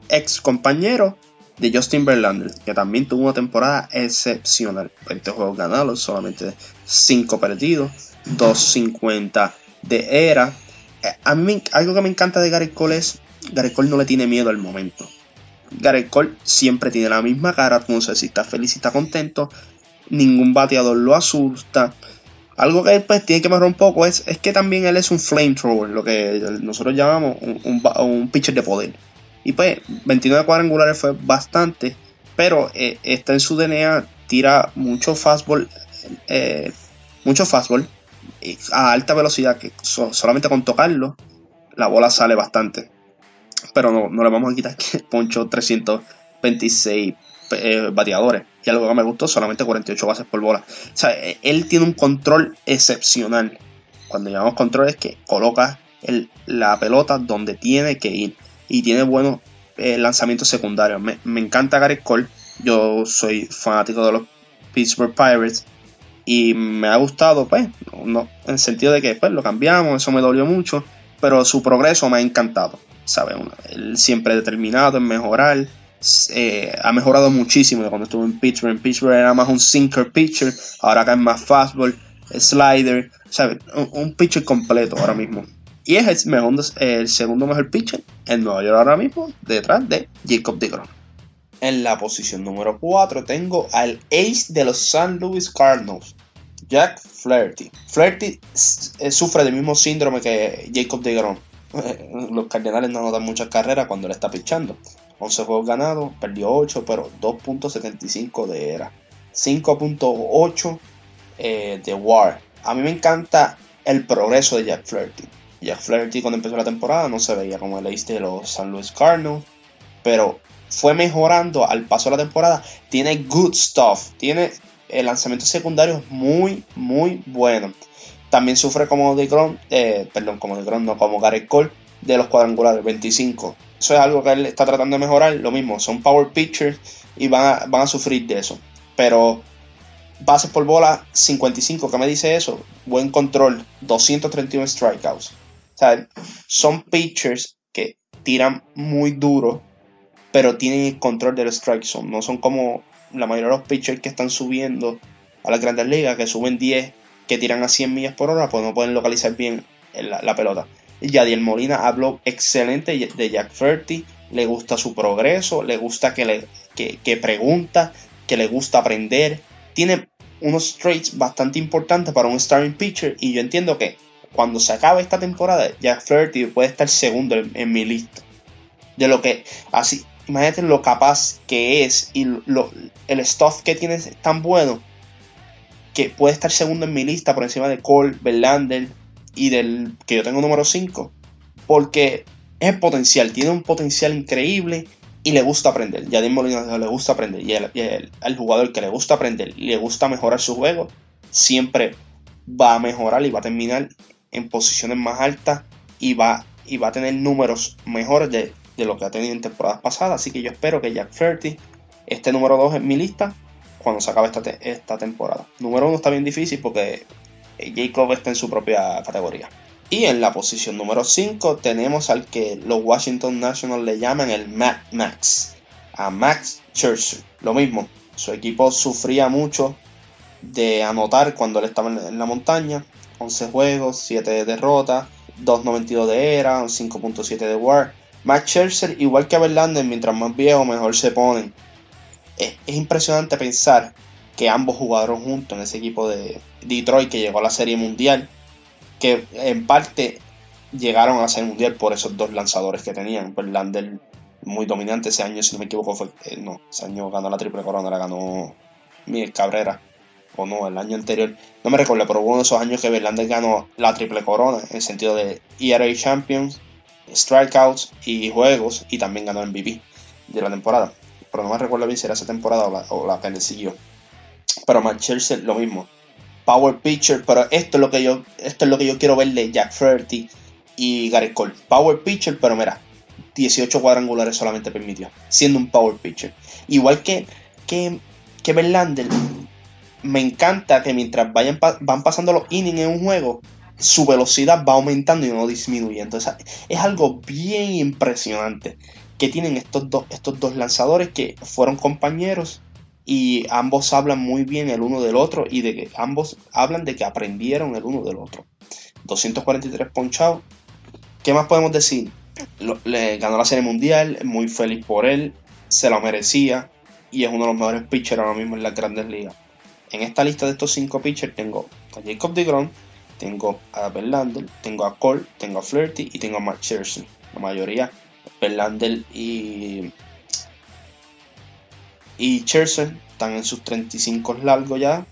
ex compañero de Justin Verlander, que también tuvo una temporada excepcional. 20 juegos ganados, solamente 5 perdidos, 2.50 de era. Eh, a mí algo que me encanta de Gary Cole es, Gary Cole no le tiene miedo al momento. Gary Cole siempre tiene la misma cara, no sé si está feliz, si está contento, ningún bateador lo asusta. Algo que pues, tiene que mejorar un poco es, es que también él es un flamethrower, lo que nosotros llamamos un, un pitcher de poder y pues 29 cuadrangulares fue bastante, pero eh, está en su DNA, tira mucho fastball, eh, mucho fastball a alta velocidad, que solamente con tocarlo la bola sale bastante. Pero no, no le vamos a quitar que poncho 326 eh, bateadores. Y algo que me gustó, solamente 48 bases por bola. O sea, e, él tiene un control excepcional. Cuando llamamos control es que coloca la pelota donde tiene que ir. Y tiene buenos eh, lanzamientos secundarios. Me, me encanta Gareth Cole. Yo soy fanático de los Pittsburgh Pirates. Y me ha gustado, pues, no, en el sentido de que pues, lo cambiamos, eso me dolió mucho. Pero su progreso me ha encantado. ¿Sabe? Él siempre determinado en mejorar. Eh, ha mejorado muchísimo de cuando estuvo en Pittsburgh. En Pittsburgh era más un sinker pitcher, ahora acá es más fastball, slider, ¿sabe? Un, un, pitcher completo ahora mismo. Y es el, mejor, el segundo mejor pitcher en Nueva York ahora mismo, detrás de Jacob DeGrom. En la posición número 4 tengo al ace de los San Luis Cardinals, Jack Flaherty. Flaherty eh, sufre del mismo síndrome que Jacob DeGrom. Los Cardenales no anotan muchas carreras cuando le está pichando. 11 juegos ganados, perdió 8, pero 2.75 de era. 5.8 eh, de WAR. A mí me encanta el progreso de Jack Flaherty. Jack Flaherty cuando empezó la temporada no se veía como el ace de los San Luis Cardinals, pero fue mejorando al paso de la temporada. Tiene good stuff, tiene el lanzamiento secundario muy, muy bueno. También sufre como de Grom, eh, perdón, como de Grom, no como Gareth Cole de los cuadrangulares, 25. Eso es algo que él está tratando de mejorar. Lo mismo, son power pitchers y van a, van a sufrir de eso. Pero bases por bola, 55. ¿Qué me dice eso? Buen control, 231 strikeouts. O sea, son pitchers que tiran muy duro, pero tienen el control del strike zone. No son como la mayoría de los pitchers que están subiendo a las grandes ligas, que suben 10, que tiran a 100 millas por hora, pues no pueden localizar bien la, la pelota. Yadiel Molina habló excelente de Jack Ferty, le gusta su progreso, le gusta que, le, que, pregunta, que le gusta aprender. Tiene unos traits bastante importantes para un starting pitcher y yo entiendo que cuando se acabe esta temporada, Jack Flaherty puede estar segundo en, mi lista. De lo que, así, imagínate lo capaz que es y lo, el stuff que tiene es tan bueno que puede estar segundo en mi lista por encima de Cole, Verlander, y del que yo tengo número 5, porque es potencial, tiene un potencial increíble y le gusta aprender. Ya Molina le gusta aprender y, el, al jugador que le gusta aprender, le gusta mejorar su juego, siempre va a mejorar y va a terminar en posiciones más altas y va, y va a tener números mejores de, lo que ha tenido en temporadas pasadas. Así que yo espero que Jack Ferty esté número 2 en mi lista cuando se acabe esta, esta temporada. Número 1 está bien difícil porque Jacob está en su propia categoría. Y en la posición número 5 tenemos al que los Washington Nationals le llaman el Mad Max, a Max Scherzer. Lo mismo, su equipo sufría mucho de anotar cuando él estaba en la montaña. 11 juegos, 7 derrotas, 2.92 de era, 5.7 de WAR. Max Scherzer, igual que Verlander, mientras más viejo mejor se ponen. Es impresionante pensar que ambos jugaron juntos en ese equipo de Detroit que llegó a la Serie Mundial, que en parte llegaron a la Serie Mundial por esos dos lanzadores que tenían. Verlander muy dominante ese año, si no me equivoco, fue, eh, no, ese año ganó la triple corona, la ganó Miguel Cabrera, o no, el año anterior, no me recuerdo, pero hubo uno de esos años que Verlander ganó la triple corona, en el sentido de ERA Champions, strikeouts y juegos, y también ganó MVP de la temporada. Pero no me recuerdo bien si era esa temporada o la, o que le siguió. Pero Manchester lo mismo. Power pitcher, pero esto es lo que yo, esto es lo que yo quiero ver de Jack Flaherty y Gary Cole. Power pitcher, pero mira, 18 cuadrangulares solamente permitió, siendo un power pitcher. Igual que, que, que Verlander, me encanta que mientras vayan, van pasando los innings en un juego, su velocidad va aumentando y no disminuyendo. es algo bien impresionante que tienen estos dos, estos dos lanzadores que fueron compañeros y ambos hablan muy bien el uno del otro y de que ambos hablan de que aprendieron el uno del otro. 243 ponchados. ¿Qué más podemos decir? le ganó la Serie Mundial, muy feliz por él, se lo merecía y es uno de los mejores pitchers ahora mismo en las grandes ligas. En esta lista de estos cinco pitchers tengo a Jacob DeGrom, tengo a Verlander, tengo a Cole, tengo a Flirty y tengo a Mark Scherzer. La mayoría, Verlander y y están en sus 35 largos ya.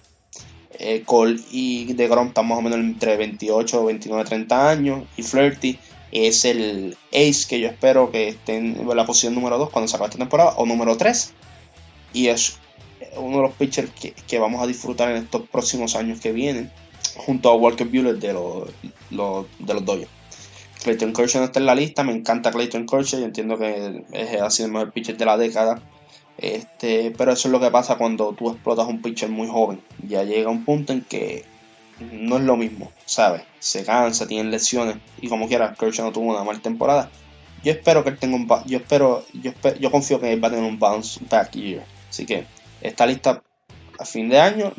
Eh, Cole y DeGrom están más o menos entre 28, 29, 30 años. Y Flirty es el ace que yo espero que esté en la posición número 2 cuando se acabe esta temporada, o número 3. Y es uno de los pitchers que, vamos a disfrutar en estos próximos años que vienen, junto a Walker Buehler de los, de los Dodgers. Clayton Kershaw no está en la lista, me encanta Clayton Kershaw, yo entiendo que es, ha sido el mejor pitcher de la década. Este, pero eso es lo que pasa cuando tú explotas un pitcher muy joven. Ya llega un punto en que no es lo mismo, ¿sabes? Se cansa, tiene lesiones y como quiera, Kershaw no tuvo una mala temporada. Yo espero que él tenga un yo espero, yo yo confío que él va a tener un bounce back year. Así que esta lista a fin de año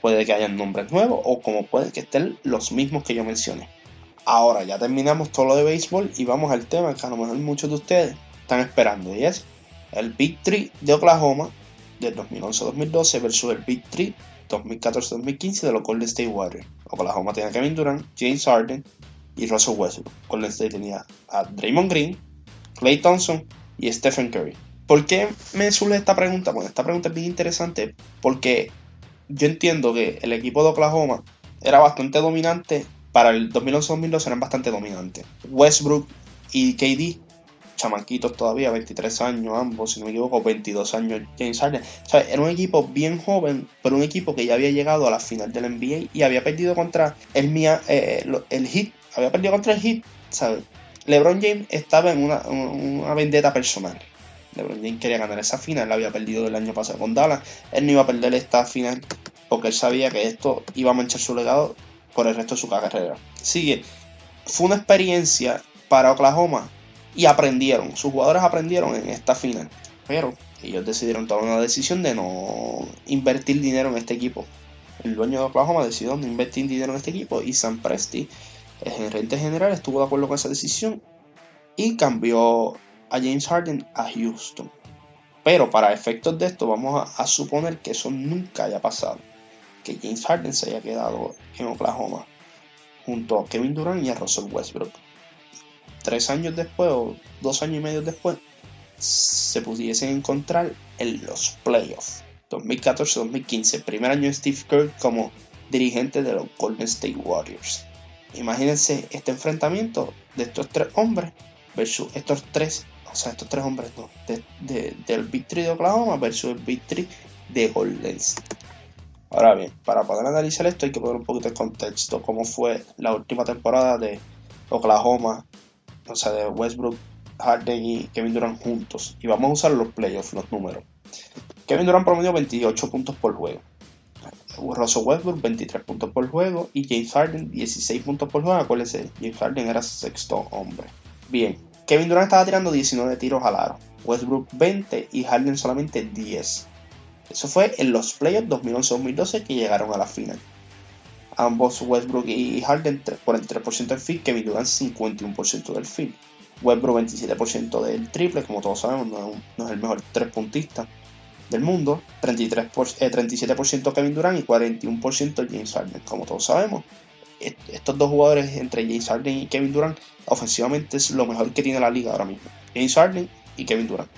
puede que hayan nombres nuevos o como puede que estén los mismos que yo mencioné. Ahora ya terminamos todo lo de béisbol y vamos al tema que a lo mejor muchos de ustedes están esperando y es el Big 3 de Oklahoma del 2011-2012 versus el Big 3 2014-2015 de los Golden State Warriors. Oklahoma tenía Kevin Durant, James Harden y Russell Westbrook. Golden State tenía a Draymond Green, Clay Thompson y Stephen Curry. ¿Por qué me surge esta pregunta? Bueno, esta pregunta es bien interesante porque yo entiendo que el equipo de Oklahoma era bastante dominante. Para el 2011-2012 eran bastante dominantes. Westbrook y KD chamaquitos todavía, 23 años ambos, si no me equivoco, 22 años James Harden. O sea, era un equipo bien joven, pero un equipo que ya había llegado a la final del NBA y había perdido contra el, Mia, eh, el Heat, había perdido contra el Heat, ¿sabes? LeBron James estaba en una, una vendetta personal. LeBron James quería ganar esa final, la había perdido el año pasado con Dallas. Él no iba a perder esta final porque él sabía que esto iba a manchar su legado por el resto de su carrera. Sigue, fue una experiencia para Oklahoma y aprendieron, sus jugadores aprendieron en esta final, pero ellos decidieron tomar una decisión de no invertir dinero en este equipo. El dueño de Oklahoma decidió no invertir dinero en este equipo y Sam Presti, el gerente general, estuvo de acuerdo con esa decisión y cambió a James Harden a Houston. Pero para efectos de esto vamos a, a suponer que eso nunca haya pasado. James Harden se haya quedado en Oklahoma junto a Kevin Durant y a Russell Westbrook tres años después o dos años y medio después se pudiesen encontrar en los playoffs 2014-2015, primer año de Steve Kerr como dirigente de los Golden State Warriors. Imagínense este enfrentamiento de estos tres hombres versus estos tres, o sea, estos tres hombres no, del Big de Oklahoma versus el Big de Golden State. Ahora bien, para poder analizar esto hay que poner un poquito de contexto, cómo fue la última temporada de Oklahoma o sea, de Westbrook, Harden y Kevin Durant juntos. Y vamos a usar los playoffs, los números. Kevin Durant promedió 28 puntos por juego. Russell Westbrook 23 puntos por juego y James Harden 16 puntos por juego. Acuérdense, James Harden era sexto hombre. Bien, Kevin Durant estaba tirando 19 tiros al aro, Westbrook 20 y Harden solamente 10. Eso fue en los playoffs 2011-2012 que llegaron a la final ambos Westbrook y Harden 43% del field, Kevin Durant 51% del field. Westbrook 27% del triple, como todos sabemos, no es, el mejor tres puntista del mundo. 33 37% eh, Kevin Durant y 41% James Harden, como todos sabemos. Estos dos jugadores entre James Harden y Kevin Durant ofensivamente es lo mejor que tiene la liga ahora mismo. James Harden y Kevin Durant.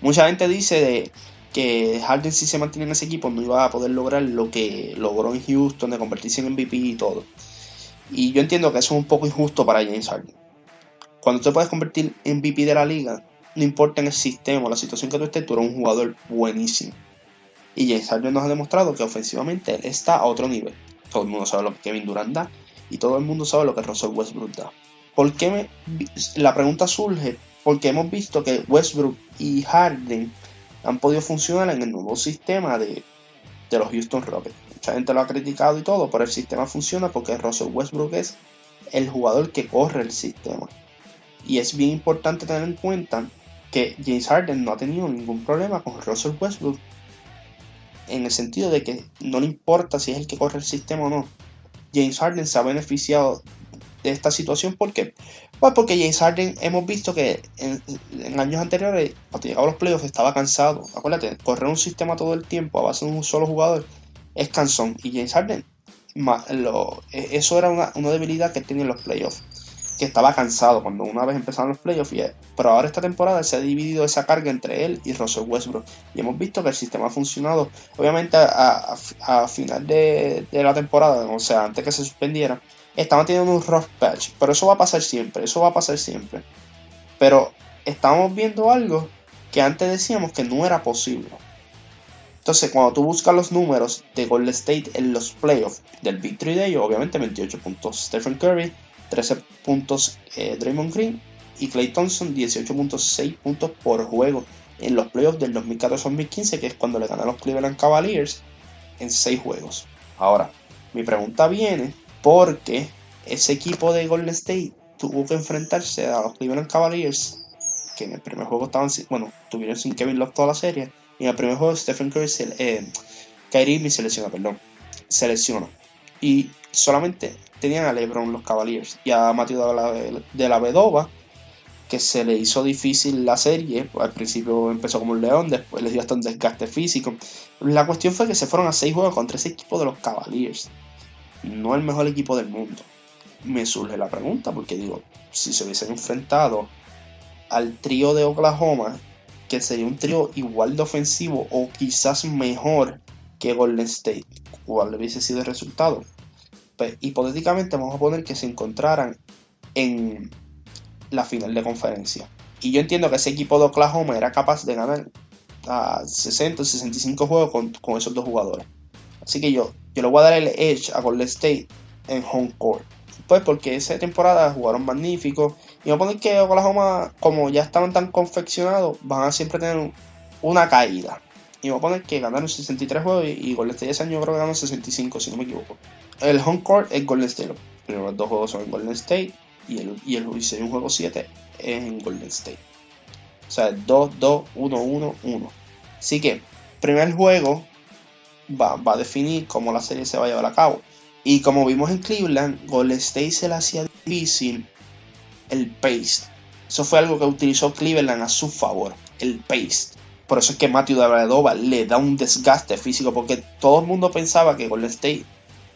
Mucha gente dice de que Harden si se mantiene en ese equipo no iba a poder lograr lo que logró en Houston de convertirse en MVP y todo. Y yo entiendo que eso es un poco injusto para James Harden. Cuando te puedes convertir en MVP de la liga, no importa en el sistema o la situación que tú estés, tú eres un jugador buenísimo. Y James Harden nos ha demostrado que ofensivamente él está a otro nivel. Todo el mundo sabe lo que Kevin Durant da y todo el mundo sabe lo que Russell Westbrook da. ¿Por qué me, la pregunta surge? Porque hemos visto que Westbrook y Harden han podido funcionar en el nuevo sistema de, los Houston Rockets. Mucha gente lo ha criticado y todo, pero el sistema funciona porque Russell Westbrook es el jugador que corre el sistema. Y es bien importante tener en cuenta que James Harden no ha tenido ningún problema con Russell Westbrook en el sentido de que no le importa si es el que corre el sistema o no. James Harden se ha beneficiado de esta situación porque pues porque James Harden hemos visto que en, años anteriores, cuando llegaba a los playoffs, estaba cansado. Acuérdate, correr un sistema todo el tiempo a base de un solo jugador es cansón. Y James Harden, e, eso era una, debilidad que tenía en los playoffs. Que estaba cansado cuando una vez empezaron los playoffs. pero ahora esta temporada se ha dividido esa carga entre él y Russell Westbrook. Y hemos visto que el sistema ha funcionado. Obviamente a, final de, de la temporada, o sea, antes que se suspendiera estaban teniendo un rough patch, pero eso va a pasar siempre, eso va a pasar siempre. Pero estamos viendo algo que antes decíamos que no era posible. Entonces, cuando tú buscas los números de Golden State en los playoffs del Victory Day, obviamente 28 puntos Stephen Curry, 13 puntos eh, Draymond Green y Clay Thompson 18.6 puntos por juego en los playoffs del 2014-2015, que es cuando le ganan los Cleveland Cavaliers en 6 juegos. Ahora, mi pregunta viene porque ese equipo de Golden State tuvo que enfrentarse a los Cleveland Cavaliers, que en el primer juego estaban, bueno, tuvieron sin Kevin Love toda la serie, y en el primer juego Stephen Curry, se, eh, perdón, se. Y solamente tenían a LeBron los Cavaliers y a Matthew de la, Vedova, que se le hizo difícil la serie. Al principio empezó como un león, después le dio hasta un desgaste físico. La cuestión fue que se fueron a seis juegos contra ese equipo de los Cavaliers. No el mejor equipo del mundo. Me surge la pregunta, porque digo, si se hubiesen enfrentado al trío de Oklahoma, que sería un trío igual de ofensivo o quizás mejor que Golden State, ¿cuál hubiese sido el resultado? Pues hipotéticamente vamos a poner que se encontraran en la final de conferencia. Y yo entiendo que ese equipo de Oklahoma era capaz de ganar a 60 65 juegos con, esos dos jugadores. Así que yo, yo le voy a dar el edge a Golden State en home court. Pues porque esa temporada jugaron magnífico. Y voy a poner que Oklahoma, como ya estaban tan confeccionados, van a siempre tener una caída. Y voy a poner que ganaron 63 juegos y, Golden State ese año creo que ganó 65, si no me equivoco. El home court es Golden State. Los primeros dos juegos son en Golden State y el, y el un juego 7 es en Golden State. O sea, 2, 2, 1, 1, 1. Así que, primer juego va, va, a definir cómo la serie se va a llevar a cabo. Y como vimos en Cleveland, Golden State se le hacía difícil el pace. Eso fue algo que utilizó Cleveland a su favor, el pace. Por eso es que Matthew Dellavedova le da un desgaste físico, porque todo el mundo pensaba que Golden State,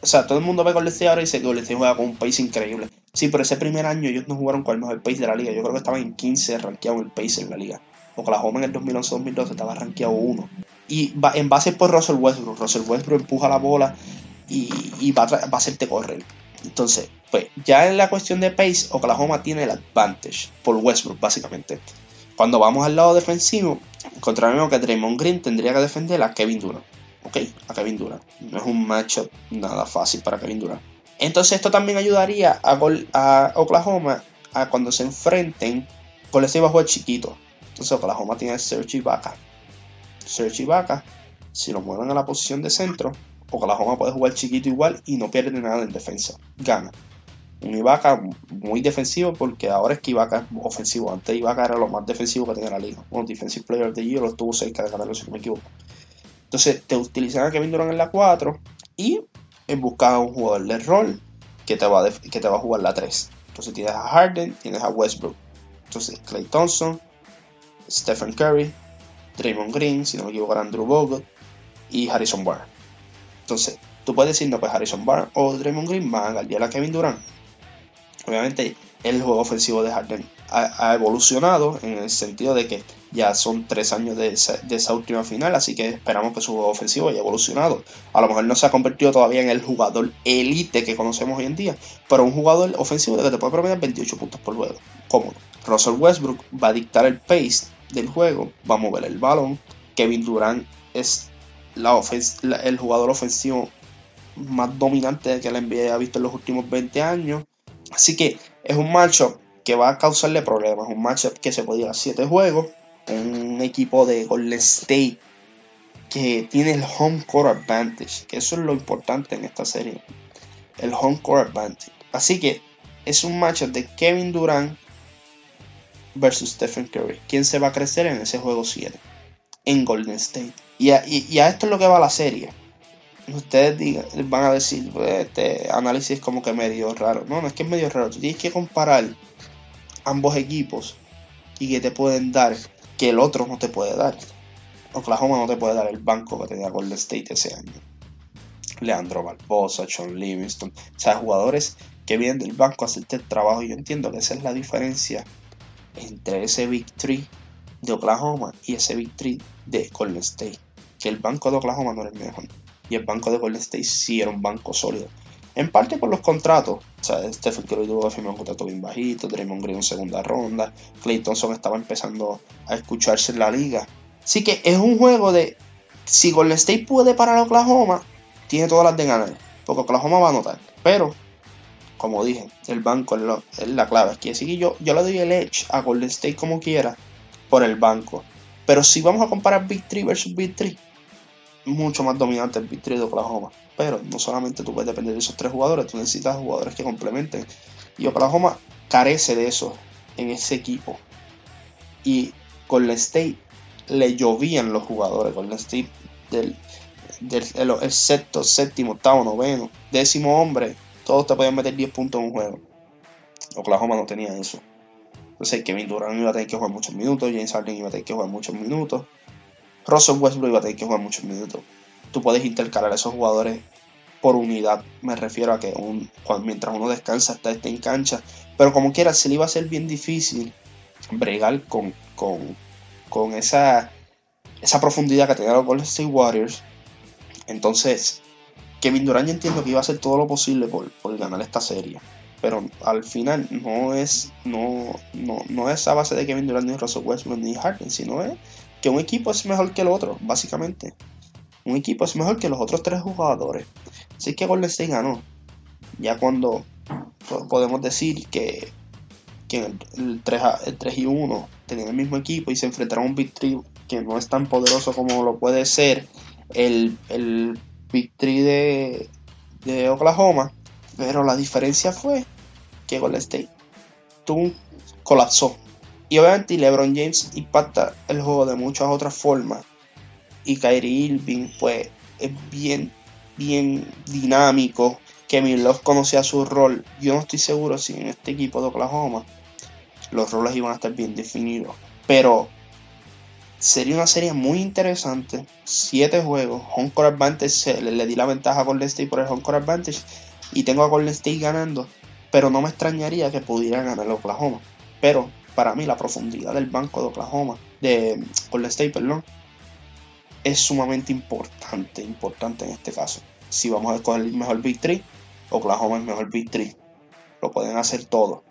o sea, todo el mundo ve Golden State ahora y dice que Golden State juega con un pace increíble. Sí, pero ese primer año ellos no jugaron con el mejor pace de la liga. Yo creo que estaban en 15 rankeado el pace en la liga. Oklahoma en el 2011-2012 estaba rankeado 1. Y en base por Russell Westbrook. Russell Westbrook empuja la bola y, va, a a hacerte correr. Entonces, pues ya en la cuestión de pace, Oklahoma tiene el advantage por Westbrook, básicamente. Cuando vamos al lado defensivo, encontraremos que Draymond Green tendría que defender a Kevin Durant. Ok, a Kevin Durant. No es un matchup nada fácil para Kevin Durant. Entonces esto también ayudaría a, Oklahoma a cuando se enfrenten con ese bajo chiquito. Entonces Oklahoma tiene Serge Ibaka. Serge Ibaka, si lo mueven a la posición de centro, Oklahoma puede jugar chiquito igual y no pierde nada en defensa. Gana. Un Ibaka muy defensivo porque ahora es que Ibaka es ofensivo. Antes Ibaka era lo más defensivo que tenía la liga. Un Defensive Player of the Year lo estuvo cerca de ganarlo si no me equivoco. Entonces te utilizan a Kevin Durant en la 4 y en busca de un jugador de rol que te, va a que te va a jugar la 3. Entonces tienes a Harden, tienes a Westbrook. Entonces Clay Thompson, Stephen Curry, Draymond Green, si no me equivoco, Andrew Bogut y Harrison Barr. Entonces, tú puedes decir, no, pues Harrison Barr o Draymond Green van a guiar a Kevin Durant. Obviamente, el juego ofensivo de Harden ha, evolucionado en el sentido de que ya son tres años de esa, última final, así que esperamos que su juego ofensivo haya evolucionado. A lo mejor no se ha convertido todavía en el jugador elite que conocemos hoy en día, pero un jugador ofensivo de que te puede promediar 28 puntos por juego, cómodo. Russell Westbrook va a dictar el pace del juego, va a mover el balón. Kevin Durant es el jugador ofensivo más dominante que la NBA ha visto en los últimos 20 años. Así que es un matchup que va a causarle problemas. Un matchup que se podía a 7 juegos. Un equipo de Golden State que tiene el home court advantage. Que eso es lo importante en esta serie. El home court advantage. Así que es un matchup de Kevin Durant versus Stephen Curry. ¿Quién se va a crecer en ese juego 7? En Golden State. Y a, esto es lo que va la serie ustedes digan, van a decir, pues, este análisis como que medio raro. No, no es que es medio raro. Tú tienes que comparar ambos equipos y que te pueden dar que el otro no te puede dar. Oklahoma no te puede dar el banco que tenía Golden State ese año. Leandro Barbosa, Sean Livingston, o sea, jugadores que vienen del banco a hacerte el trabajo. Yo entiendo que esa es la diferencia entre ese victory de Oklahoma y ese victory de Golden State. Que el banco de Oklahoma no era el mejor. Y el banco de Golden State sí era un banco sólido. En parte por los contratos. O sea, Stephen Curry tuvo que firmar un contrato bien bajito, Draymond Green en segunda ronda, Clay Thompson estaba empezando a escucharse en la liga. Así que es un juego de si Golden State puede parar a Oklahoma, tiene todas las de ganar. Porque Oklahoma va a anotar. Pero, como dije, el banco es, la clave. Es que yo, yo le doy el edge a Golden State como quiera por el banco. Pero si vamos a comparar Big 3 versus Big 3, mucho más dominante el Big 3 de Oklahoma. Pero no solamente tú puedes depender de esos tres jugadores, tú necesitas jugadores que complementen. Y Oklahoma carece de eso en ese equipo. Y Golden State le llovían los jugadores. Golden State del, del el, sexto, séptimo, octavo, noveno, décimo hombre, todos te podían meter 10 puntos en un juego. Oklahoma no tenía eso. Entonces Kevin Durant iba a tener que jugar muchos minutos, James Harden iba a tener que jugar muchos minutos, Russell Westbrook iba a tener que jugar muchos minutos. Tú puedes intercalar a esos jugadores por unidad. Me refiero a que mientras uno descansa está en cancha. Pero como quiera, se le iba a ser bien difícil bregar con, con, con esa, esa profundidad que tenía los Golden State Warriors. Entonces, Kevin Durant yo entiendo que iba a hacer todo lo posible por, por ganar esta serie pero al final no es no, no, no es a base de Kevin Durant ni Russell Westbrook ni Harden, sino es que un equipo es mejor que el otro, básicamente. Un equipo es mejor que los otros tres jugadores. Así que Golden State ganó. Ya cuando podemos decir que, que el, 3, el 3 y 1 tenían el mismo equipo y se enfrentaron a un Big que no es tan poderoso como lo puede ser el, el Big de, de Oklahoma. Pero la diferencia fue que Golden State tuvo colapsó. Y obviamente LeBron James impacta el juego de muchas otras formas. Y Kyrie Irving, pues, es bien, bien dinámico. Kevin Love conocía su rol. Yo no estoy seguro si en este equipo de Oklahoma los roles iban a estar bien definidos. Pero sería una serie muy interesante. Siete juegos. Home court advantage. Le, di la ventaja a Golden State por el home court advantage. Y tengo a Golden State ganando pero no me extrañaría que pudiera ganar Oklahoma. Pero para mí la profundidad del banco de Oklahoma, de Golden State, perdón, es sumamente importante, importante en este caso. Si vamos a escoger el mejor Big 3, Oklahoma es mejor Big 3. Lo pueden hacer todo.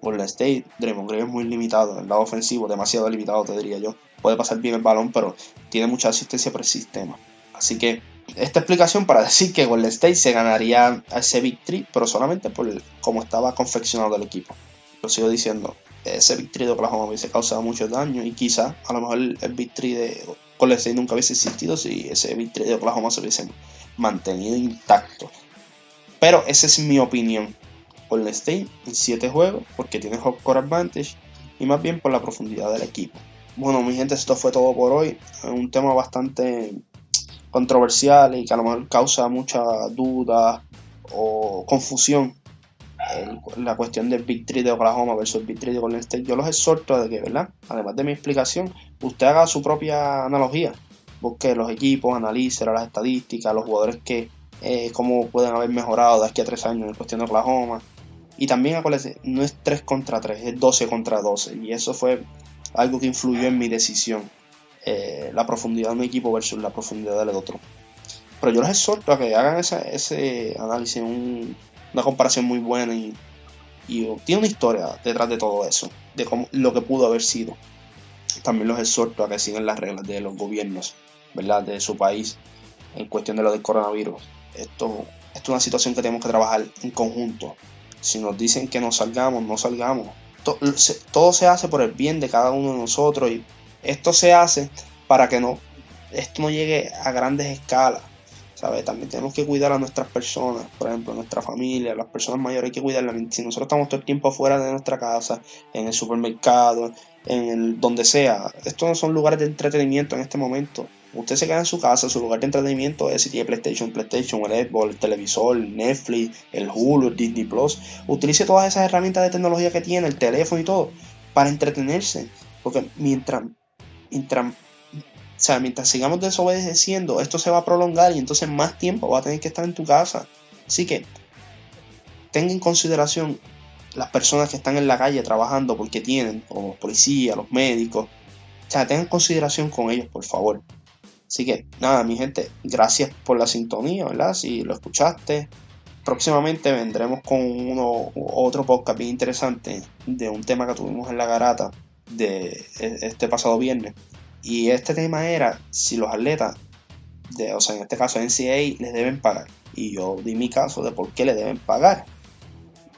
Golden State, Draymond Green es muy limitado el lado ofensivo, demasiado limitado te diría yo. Puede pasar bien el balón, pero tiene mucha asistencia por el sistema. Así que esta explicación para decir que Golden State se ganaría a ese victory, pero solamente por cómo estaba confeccionado el equipo. Lo sigo diciendo, ese victory de Oklahoma hubiese causado mucho daño y quizá a lo mejor el victory de Golden State nunca hubiese existido si ese victory de Oklahoma se hubiese mantenido intacto. Pero esa es mi opinión. Golden State en 7 juegos porque tiene home core advantage y más bien por la profundidad del equipo. Bueno, mi gente, esto fue todo por hoy. Un tema bastante controversial y que a lo mejor causa mucha duda o confusión la cuestión del Big de Oklahoma versus el Big de Golden State, yo los exhorto a que, ¿verdad? Además de mi explicación, usted haga su propia analogía. Busque los equipos, analice las estadísticas, los jugadores que, eh, cómo pueden haber mejorado de aquí a tres años en cuestión de Oklahoma. Y también acuérdense, no es 3 contra 3, es 12 contra 12. Y eso fue algo que influyó en mi decisión. Eh, la profundidad de un equipo versus la profundidad del otro. Pero yo les exhorto a que hagan ese análisis, una comparación muy buena y, tiene una historia detrás de todo eso, de cómo, lo que pudo haber sido. También los exhorto a que sigan las reglas de los gobiernos, ¿verdad? De su país en cuestión de lo del coronavirus. Esto, esto es una situación que tenemos que trabajar en conjunto. Si nos dicen que no salgamos, no salgamos. todo se hace por el bien de cada uno de nosotros y esto se hace para que no, esto no llegue a grandes escalas. ¿sabes? También tenemos que cuidar a nuestras personas, por ejemplo, nuestra familia, las personas mayores hay que cuidarlas. Si nosotros estamos todo el tiempo fuera de nuestra casa, en el supermercado, en el, donde sea, estos no son lugares de entretenimiento en este momento. Usted se queda en su casa, su lugar de entretenimiento es si tiene PlayStation, PlayStation, el Xbox, el televisor, Netflix, el Hulu, el Disney Plus. Utilice todas esas herramientas de tecnología que tiene, el teléfono y todo, para entretenerse. Porque mientras mientras, sea, mientras sigamos desobedeciendo, esto se va a prolongar y entonces más tiempo va a tener que estar en tu casa. Así que tenga en consideración las personas que están en la calle trabajando porque tienen, como los policías, los médicos. O sea, tengan consideración con ellos, por favor. Así que, nada, mi gente, gracias por la sintonía, ¿verdad? Si lo escuchaste, próximamente vendremos con uno, otro podcast bien interesante de un tema que tuvimos en la garata de e, este pasado viernes. Y este tema era si los atletas, de, o sea, en este caso NCAA, les deben pagar. Y yo di mi caso de por qué le deben pagar.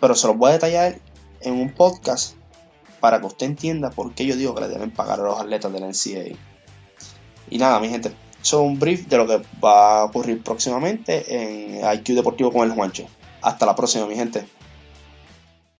Pero se los voy a detallar en un podcast para que usted entienda por qué yo digo que le deben pagar a los atletas del NCAA. Y nada, mi gente, eso es un brief de lo que va a ocurrir próximamente en IQ Deportivo con el Juancho. Hasta la próxima, mi gente.